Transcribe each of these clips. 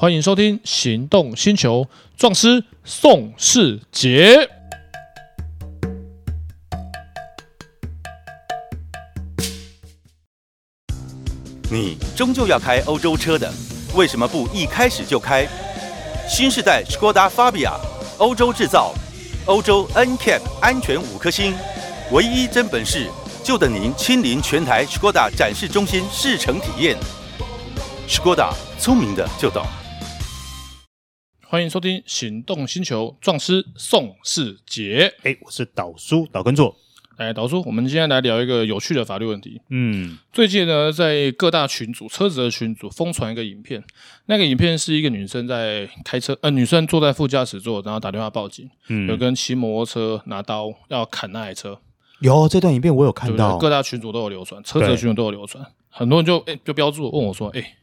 欢迎收听《行动星球》，壮师宋世杰。你终究要开欧洲车的，为什么不一开始就开新世代 Skoda Fabia？欧洲制造，欧洲 NCAP 安全五颗星，唯一真本事，就等您亲临全台 Skoda 展示中心试乘体验。Skoda，聪明的就懂。欢迎收听《行动星球》，壮师宋世杰。哎，我是导叔导根座。哎，导叔，我们今天来聊一个有趣的法律问题。嗯，最近呢，在各大群组、车子的群组疯传一个影片，那个影片是一个女生在开车，呃，女生坐在副驾驶座，然后打电话报警。嗯，有个人骑摩托车拿刀要砍那台车。有这段影片我有看到，各大群组都有流传，车子的群组都有流传，很多人就哎就标注问我说，哎。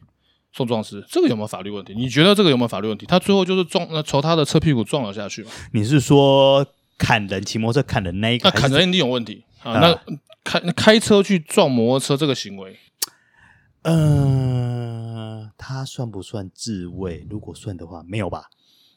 宋壮师，这个有没有法律问题？你觉得这个有没有法律问题？他最后就是撞，呃，从他的车屁股撞了下去嘛？你是说砍人骑摩托车砍人那一个？那砍人一定有问题啊！那开开车去撞摩托车这个行为，嗯、呃，他算不算自卫？如果算的话，没有吧？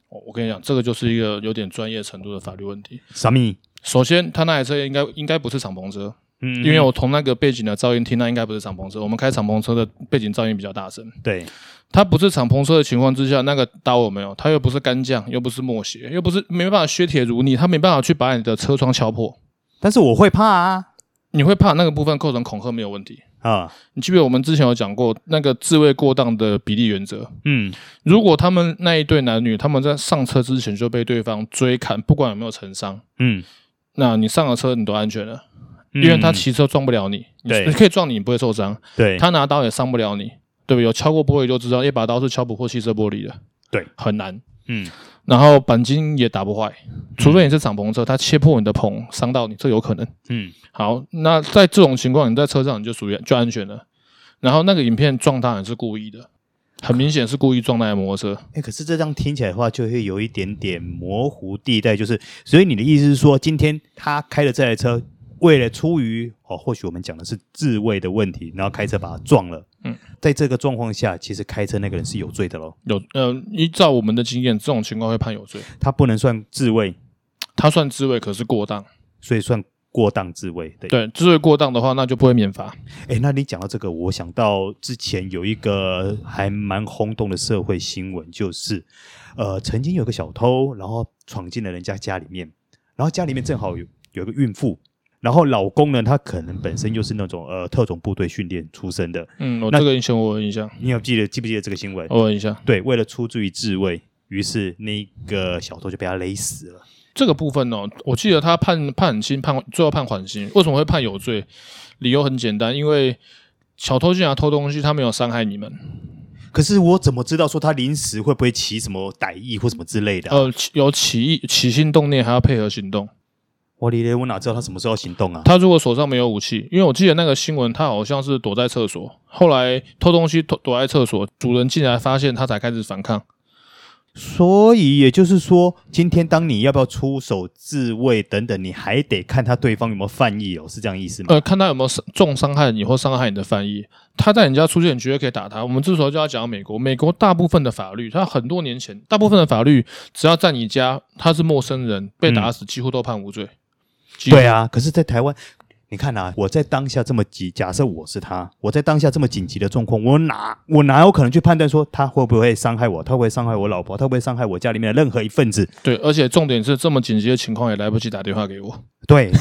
我我跟你讲，这个就是一个有点专业程度的法律问题。什么？首先，他那台车应该应该不是敞篷车。嗯，因为我从那个背景的噪音听，那应该不是敞篷车。我们开敞篷车的背景噪音比较大声。对，它不是敞篷车的情况之下，那个刀有没有？它又不是干将，又不是墨血，又不是没办法削铁如泥，它没办法去把你的车窗敲破。但是我会怕啊，你会怕那个部分构成恐吓没有问题啊？你记不记得我们之前有讲过那个自卫过当的比例原则？嗯，如果他们那一对男女他们在上车之前就被对方追砍，不管有没有成伤，嗯，那你上了车你都安全了。因为他骑车撞不了你，对，你可以撞你，你不会受伤。对，他拿刀也伤不了你，对不对？有敲过玻璃就知道，一把刀是敲不破汽车玻璃的。对，很难。嗯，然后钣金也打不坏，除非你是敞篷车，它切破你的棚，伤到你，这有可能。嗯，好，那在这种情况，你在车上你就属于就安全了。然后那个影片撞他也是故意的，很明显是故意撞那台摩托车。哎，可是这样听起来的话，就会有一点点模糊地带，就是，所以你的意思是说，今天他开的这台车。为了出于哦，或许我们讲的是自卫的问题，然后开车把他撞了。嗯，在这个状况下，其实开车那个人是有罪的喽。有，呃，依照我们的经验，这种情况会判有罪。他不能算自卫，他算自卫，可是过当，所以算过当自卫。对，对，自卫过当的话，那就不会免罚。哎，那你讲到这个，我想到之前有一个还蛮轰动的社会新闻，就是呃，曾经有个小偷，然后闯进了人家家里面，然后家里面正好有有个孕妇。然后老公呢，他可能本身就是那种呃特种部队训练出身的。嗯，我这个印象我有印象。你有记得记不记得这个新闻？我有印象。对，为了出自于自卫，于是那个小偷就被他勒死了。这个部分呢、哦，我记得他判判很轻，判最后判缓刑。为什么会判有罪？理由很简单，因为小偷进来偷东西，他没有伤害你们。可是我怎么知道说他临时会不会起什么歹意或什么之类的、啊？呃，有起意、起心动念，还要配合行动。我哩咧，我哪知道他什么时候行动啊？他如果手上没有武器，因为我记得那个新闻，他好像是躲在厕所，后来偷东西躲躲在厕所，主人进来发现他才开始反抗。所以也就是说，今天当你要不要出手自卫等等，你还得看他对方有没有犯意哦，是这样意思吗？呃，看他有没有重伤害你或伤害你的犯意。他在你家出现，你绝对可以打他。我们这时候就要讲美国，美国大部分的法律，他很多年前大部分的法律，只要在你家他是陌生人被打死，几乎都判无罪。嗯对啊，可是，在台湾，你看呐、啊，我在当下这么急，假设我是他，我在当下这么紧急的状况，我哪我哪有可能去判断说他会不会伤害我，他会不会伤害我老婆，他会不会伤害我家里面的任何一份子？对，而且重点是这么紧急的情况也来不及打电话给我。对，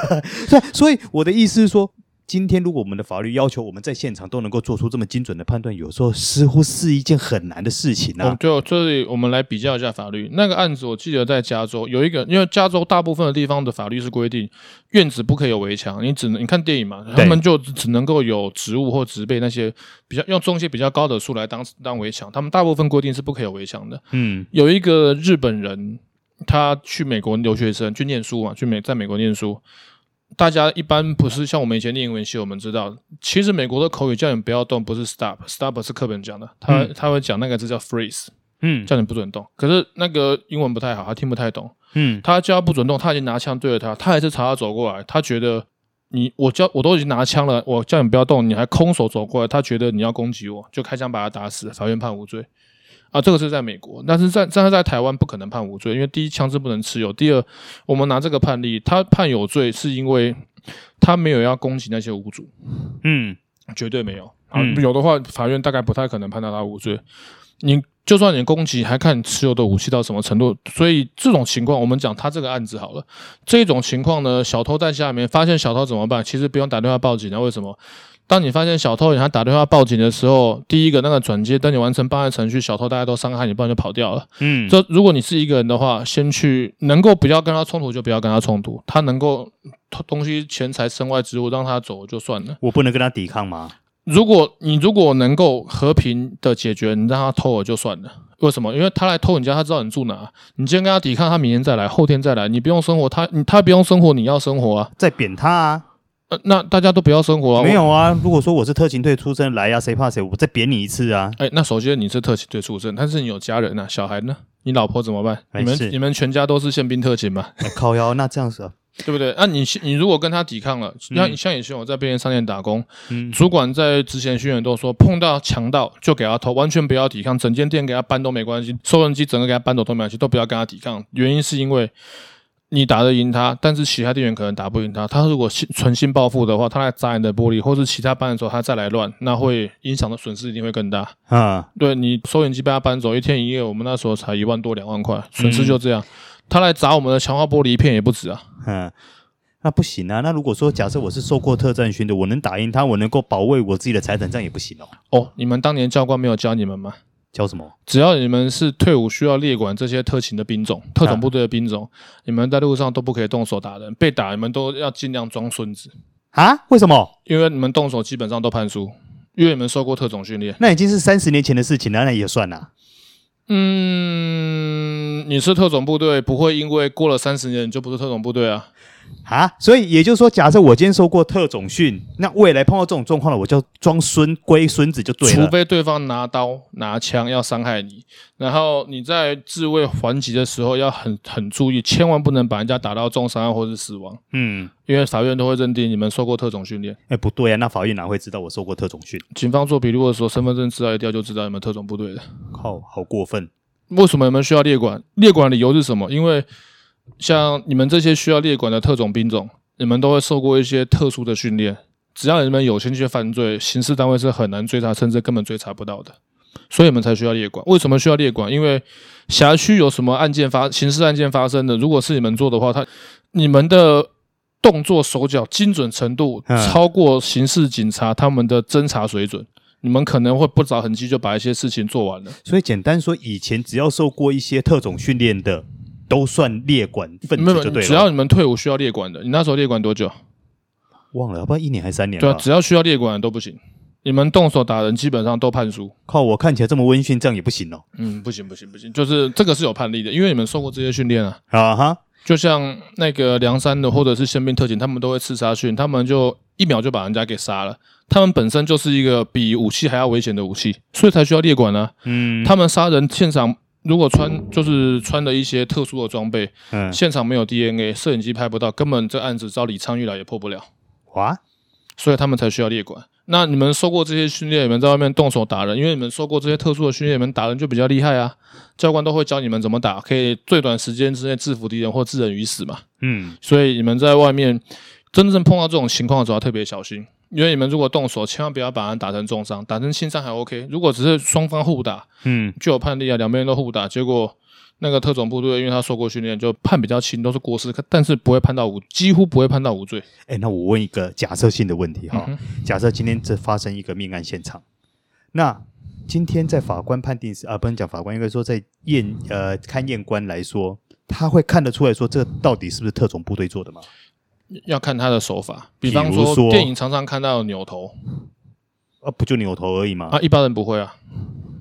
所以，所以我的意思是说。今天，如果我们的法律要求我们在现场都能够做出这么精准的判断，有时候似乎是一件很难的事情呢、啊。就这里，我们来比较一下法律。那个案子，我记得在加州有一个，因为加州大部分的地方的法律是规定院子不可以有围墙，你只能你看电影嘛，他们就只能够有植物或植被那些比较用种一些比较高的树来当当围墙。他们大部分规定是不可以有围墙的。嗯，有一个日本人，他去美国留学生去念书嘛，去美在美国念书。大家一般不是像我们以前念英文系，我们知道，其实美国的口语叫你不要动，不是 stop，stop 是课本讲的，他、嗯、他会讲那个字叫 freeze，嗯，叫你不准动。可是那个英文不太好，他听不太懂，嗯，他叫他不准动，他已经拿枪对着他，他还是朝他走过来，他觉得你我叫我都已经拿枪了，我叫你不要动，你还空手走过来，他觉得你要攻击我，就开枪把他打死，法院判无罪。啊，这个是在美国，但是在但是在台湾不可能判无罪，因为第一枪支不能持有，第二我们拿这个判例，他判有罪是因为他没有要攻击那些屋主，嗯，绝对没有啊，有的话法院大概不太可能判到他无罪。你就算你攻击，还看你持有的武器到什么程度，所以这种情况我们讲他这个案子好了，这种情况呢，小偷在家里面发现小偷怎么办？其实不用打电话报警啊，为什么？当你发现小偷，他打电话报警的时候，第一个那个转接，等你完成办案程序，小偷大家都伤害你，不然就跑掉了。嗯，这如果你是一个人的话，先去能够不要跟他冲突就不要跟他冲突，他能够偷东西、钱财、身外之物让他走就算了。我不能跟他抵抗吗？如果你如果能够和平的解决，你让他偷我就算了。为什么？因为他来偷你家，他知道你住哪。你今天跟他抵抗，他明天再来，后天再来，你不用生活，他你他不用生活，你要生活啊，在扁他啊。呃，那大家都不要生活啊？没有啊。如果说我是特勤队出身来呀、啊，谁怕谁？我再扁你一次啊！哎，那首先你是特勤队出身，但是你有家人啊，小孩呢？你老婆怎么办？你们你们全家都是宪兵特勤吗？靠腰，那这样子，啊，对不对？那你你如果跟他抵抗了，像、嗯、像以前我在便利商店打工，嗯、主管在之前训练都说，碰到强盗就给他偷，完全不要抵抗，整间店给他搬都没关系，收银机整个给他搬走都没关系，都不要跟他抵抗。原因是因为。你打得赢他，但是其他店员可能打不赢他。他如果心存心报复的话，他来砸你的玻璃，或是其他班的时候他再来乱，那会影响的损失一定会更大。啊，对，你收银机被他搬走，一天一夜，我们那时候才一万多两万块，损失就这样。嗯、他来砸我们的强化玻璃一片也不止啊。嗯，那不行啊。那如果说假设我是受过特战训的，我能打赢他，我能够保卫我自己的财产，这样也不行哦。哦，你们当年教官没有教你们吗？教什么？只要你们是退伍需要列管这些特勤的兵种、特种部队的兵种，啊、你们在路上都不可以动手打人，被打你们都要尽量装孙子啊？为什么？因为你们动手基本上都判输，因为你们受过特种训练。那已经是三十年前的事情了，那也算啊。嗯，你是特种部队，不会因为过了三十年你就不是特种部队啊。啊，所以也就是说，假设我今天受过特种训，那未来碰到这种状况了，我就装孙龟孙子就对了。除非对方拿刀拿枪要伤害你，然后你在自卫还击的时候要很很注意，千万不能把人家打到重伤或是死亡。嗯，因为法院都会认定你们受过特种训练。哎，不对啊，那法院哪会知道我受过特种训？警方做笔录的时候，身份证资料一调就知道你们特种部队的。靠，好过分！为什么你们需要列管？列管理由是什么？因为像你们这些需要列管的特种兵种，你们都会受过一些特殊的训练。只要你们有兴趣犯罪，刑事单位是很难追查，甚至根本追查不到的。所以你们才需要列管。为什么需要列管？因为辖区有什么案件发，刑事案件发生的，如果是你们做的话，他你们的动作手脚精准程度超过刑事警察他们的侦查水准，你们可能会不着痕迹就把一些事情做完了。所以简单说，以前只要受过一些特种训练的。都算列管分子就对了。只要你们退伍需要列管的，你那时候列管多久？忘了，要不然一年还是三年？对啊，只要需要列管的都不行。你们动手打人，基本上都判输。靠，我看起来这么温驯，这样也不行哦。嗯，不行不行不行，就是这个是有判例的，因为你们受过这些训练啊。啊哈，就像那个梁山的或者是宪兵特警，他们都会刺杀训，他们就一秒就把人家给杀了。他们本身就是一个比武器还要危险的武器，所以才需要列管呢、啊。嗯，他们杀人现场。如果穿就是穿了一些特殊的装备，嗯，现场没有 DNA，摄影机拍不到，根本这案子照李昌钰来也破不了。哇，所以他们才需要列管。那你们受过这些训练，你们在外面动手打人，因为你们受过这些特殊的训练，你们打人就比较厉害啊。教官都会教你们怎么打，可以最短时间之内制服敌人或置人于死嘛。嗯，所以你们在外面真正碰到这种情况的时候，要特别小心。因为你们如果动手，千万不要把人打成重伤，打成轻伤还 OK。如果只是双方互打，嗯，就有判例啊，两边人都互打，结果那个特种部队因为他受过训练，就判比较轻，都是过失，但是不会判到无，几乎不会判到无罪。哎，那我问一个假设性的问题哈，嗯、假设今天这发生一个命案现场，那今天在法官判定时啊，不能讲法官，应该说在验呃勘验官来说，他会看得出来说这到底是不是特种部队做的吗？要看他的手法，比方说电影常常看到扭头，啊，不就扭头而已吗？啊，一般人不会啊，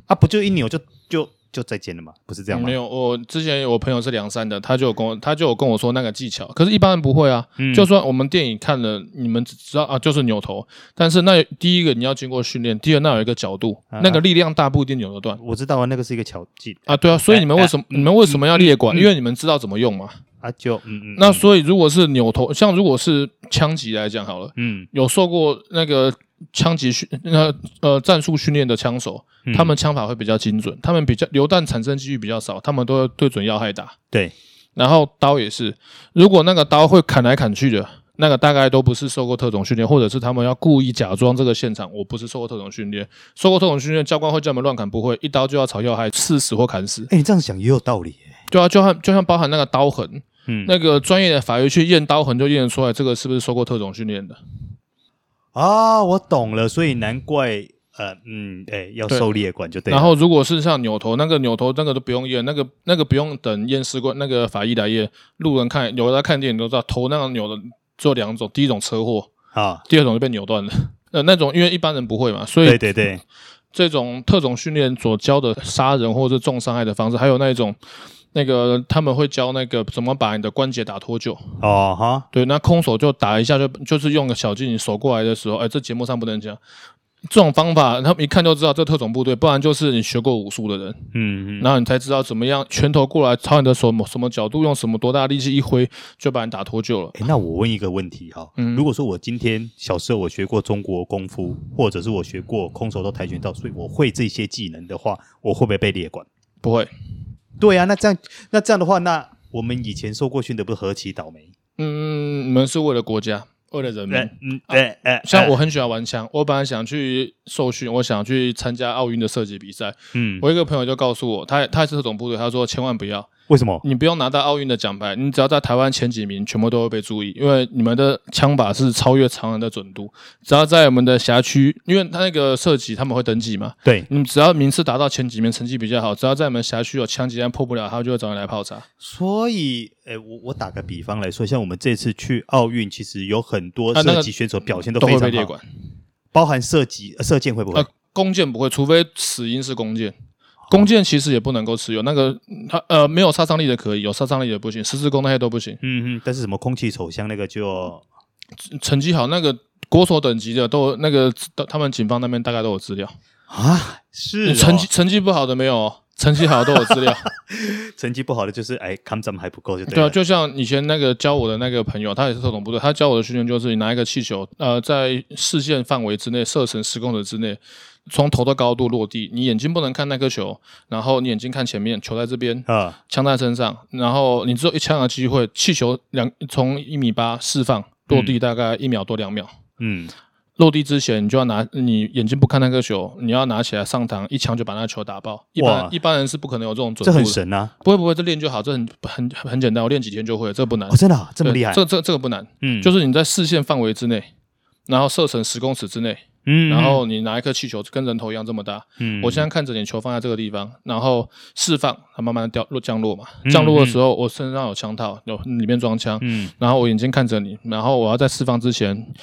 啊，不就一扭就就就再见了吗？不是这样吗？没有，我之前我朋友是梁山的，他就有跟我他就有跟我说那个技巧，可是一般人不会啊。嗯、就算我们电影看了，你们只知道啊，就是扭头，但是那第一个你要经过训练，第二那有一个角度，啊、那个力量大不一定扭得断。我知道啊，那个是一个巧技啊，对啊，所以你们为什么、哎、你们为什么要列管？嗯、因为你们知道怎么用嘛。啊就嗯嗯，那所以如果是扭头，像如果是枪击来讲好了，嗯，有受过那个枪击训那呃战术训练的枪手，嗯、他们枪法会比较精准，他们比较流弹产生几率比较少，他们都要对准要害打。对，然后刀也是，如果那个刀会砍来砍去的，那个大概都不是受过特种训练，或者是他们要故意假装这个现场我不是受过特种训练，受过特种训练教官会叫我们乱砍，不会一刀就要朝要害刺死或砍死。哎，你这样想也有道理。对啊，就像就像包含那个刀痕，嗯，那个专业的法医去验刀痕就验得出来，这个是不是受过特种训练的？啊，我懂了，所以难怪，呃，嗯，哎，要狩猎管就对。然后如果是像扭头那个扭头那个都不用验，那个那个不用等验尸官那个法医来验，路人看有的看电影都知道，头那个扭的只有两种，第一种车祸啊，第二种就被扭断了。呃，那种因为一般人不会嘛，所以对对对，这种特种训练所教的杀人或者是重伤害的方式，还有那一种。那个他们会教那个怎么把你的关节打脱臼哦哈，对，那空手就打一下就就是用个小劲，你手过来的时候，哎，这节目上不能讲这种方法，他们一看就知道这特种部队，不然就是你学过武术的人，嗯嗯，然后你才知道怎么样拳头过来朝你的手什么角度，用什么多大力气一挥就把你打脱臼了。哎，那我问一个问题哈，嗯，如果说我今天小时候我学过中国功夫，或者是我学过空手道、跆拳道，所以我会这些技能的话，我会不会被列管？不会。对啊，那这样那这样的话，那我们以前受过训的不是何其倒霉？嗯，你们是为了国家，为了人民。嗯，对，哎、啊，像我很喜欢玩枪，我本来想去受训，我想去参加奥运的射击比赛。嗯，我一个朋友就告诉我，他他也是特种部队，他说千万不要。为什么？你不用拿到奥运的奖牌，你只要在台湾前几名，全部都会被注意，因为你们的枪法是超越常人的准度。只要在我们的辖区，因为他那个射击他们会登记嘛，对，你只要名次达到前几名，成绩比较好，只要在我们辖区有枪击案破不了，他就会找你来泡茶。所以，诶，我我打个比方来说，像我们这次去奥运，其实有很多射击选手表现都非常好，啊那个、都会被列管，包含射击、射箭会不会？呃，弓箭不会，除非死因是弓箭。弓箭其实也不能够持有，那个它呃没有杀伤力的可以，有杀伤力的不行，十字弓那些都不行。嗯嗯，但是什么空气手枪那个就成绩好，那个国手等级的都那个他们警方那边大概都有资料啊。是、哦、成绩成绩不好的没有，成绩好的都有资料。成绩不好的就是哎，抗战还不够就对。对啊，就像以前那个教我的那个朋友，他也是特种部队，他教我的训练就是你拿一个气球，呃，在视线范围之内射程十公尺之内。从头的高度落地，你眼睛不能看那颗球，然后你眼睛看前面，球在这边，啊，枪在身上，然后你只有一枪的机会，气球两从一米八释放落地，大概一秒多两秒，嗯，落地之前你就要拿你眼睛不看那颗球，你要拿起来上膛，一枪就把那球打爆。一般一般人是不可能有这种准度。这很神啊！不会不会，这练就好，这很很很简单，我练几天就会，这不难。哦，真的啊，这么厉害？这这这个不难，嗯，就是你在视线范围之内，然后射程十公尺之内。嗯，然后你拿一颗气球，跟人头一样这么大。嗯，我现在看着你球放在这个地方，然后释放，它慢慢掉落降落嘛。降落的时候，我身上有枪套，有里面装枪。嗯，然后我眼睛看着你，然后我要在释放之前，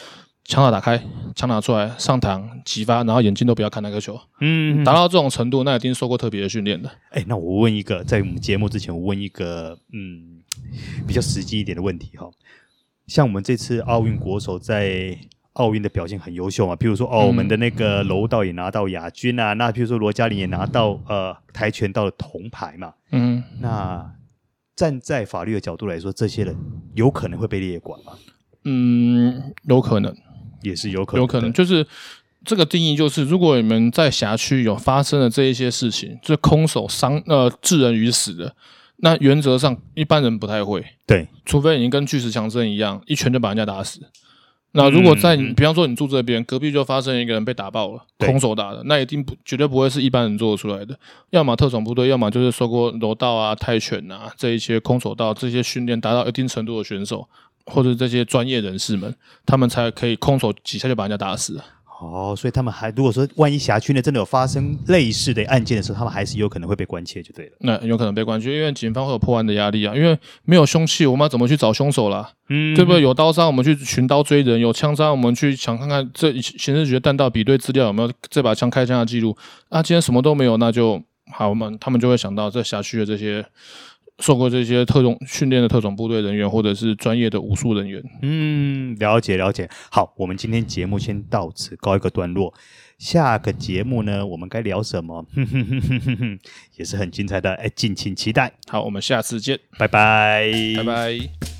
枪套打开，枪拿出来，上膛击发，然后眼睛都不要看那个球。嗯，达到这种程度，那一定受过特别的训练的。哎，那我问一个，在我们节目之前，我问一个，嗯，比较实际一点的问题哈。像我们这次奥运国手在。奥运的表现很优秀嘛，譬如说哦，我们的那个柔道也拿到亚军啊，那譬如说罗嘉玲也拿到呃跆拳道的铜牌嘛，嗯，那站在法律的角度来说，这些人有可能会被列管吗？嗯，有可能，也是有可能，有可能，就是这个定义就是，如果你们在辖区有发生了这一些事情，就空手伤呃致人于死的，那原则上一般人不太会，对，除非你跟巨石强森一样，一拳就把人家打死。那如果在你，比方说你住这边，隔壁就发生一个人被打爆了，空手打的，那一定不绝对不会是一般人做得出来的，要么特种部队，要么就是受过柔道啊、泰拳啊这一些空手道这些训练达到一定程度的选手，或者这些专业人士们，他们才可以空手几下就把人家打死。哦，所以他们还如果说万一辖区内真的有发生类似的案件的时候，他们还是有可能会被关切，就对了。那有可能被关切，因为警方会有破案的压力啊。因为没有凶器，我们要怎么去找凶手啦？嗯，对不对？有刀伤，我们去寻刀追人；有枪伤，我们去想看看这刑事局弹道比对资料有没有这把枪开枪的记录。啊，今天什么都没有，那就好我们。他们就会想到这辖区的这些。受过这些特种训练的特种部队人员，或者是专业的武术人员。嗯，了解了解。好，我们今天节目先到此告一个段落。下个节目呢，我们该聊什么？哼哼哼哼哼哼，也是很精彩的，哎，敬请期待。好，我们下次见，拜拜，拜拜。